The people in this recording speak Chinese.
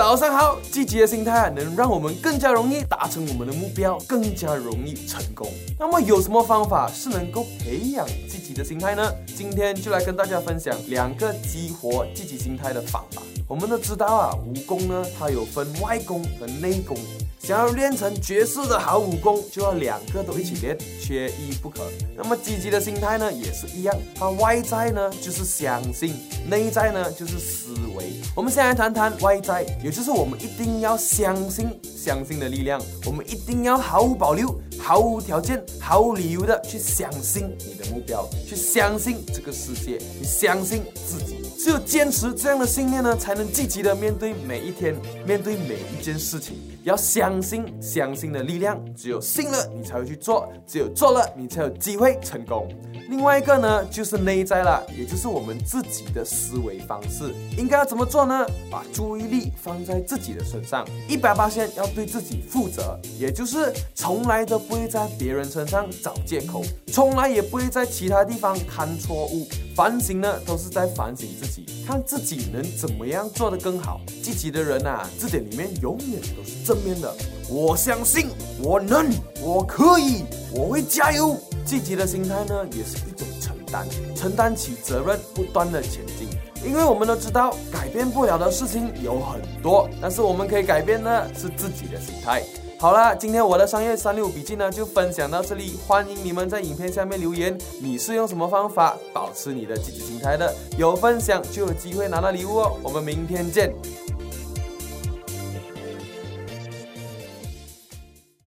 早上好，积极的心态，能让我们更加容易达成我们的目标，更加容易成功。那么有什么方法是能够培养积极的心态呢？今天就来跟大家分享两个激活积极心态的方法。我们都知道啊，武功呢，它有分外功和内功。想要练成绝世的好武功，就要两个都一起练，缺一不可。那么积极的心态呢，也是一样。它外在呢就是相信，内在呢就是思维。我们先来谈谈外在，也就是我们一定要相信，相信的力量。我们一定要毫无保留、毫无条件、毫无理由的去相信你的目标，去相信这个世界，去相信自己。只有坚持这样的信念呢，才能积极的面对每一天，面对每一件事情。要相信，相信的力量，只有信了，你才会去做；只有做了，你才有机会成功。另外一个呢，就是内在了，也就是我们自己的思维方式。应该要怎么做呢？把注意力放在自己的身上，一百八千要对自己负责，也就是从来都不会在别人身上找借口，从来也不会在其他地方看错误。反省呢，都是在反省自己，看自己能怎么样做得更好。积极的人呐，字典里面永远都是正面的。我相信，我能，我可以，我会加油。积极的心态呢，也是一种承担，承担起责任，不断的前进。因为我们都知道，改变不了的事情有很多，但是我们可以改变的是自己的心态。好了，今天我的商业三六五笔记呢，就分享到这里。欢迎你们在影片下面留言，你是用什么方法保持你的积极心态的？有分享就有机会拿到礼物哦。我们明天见。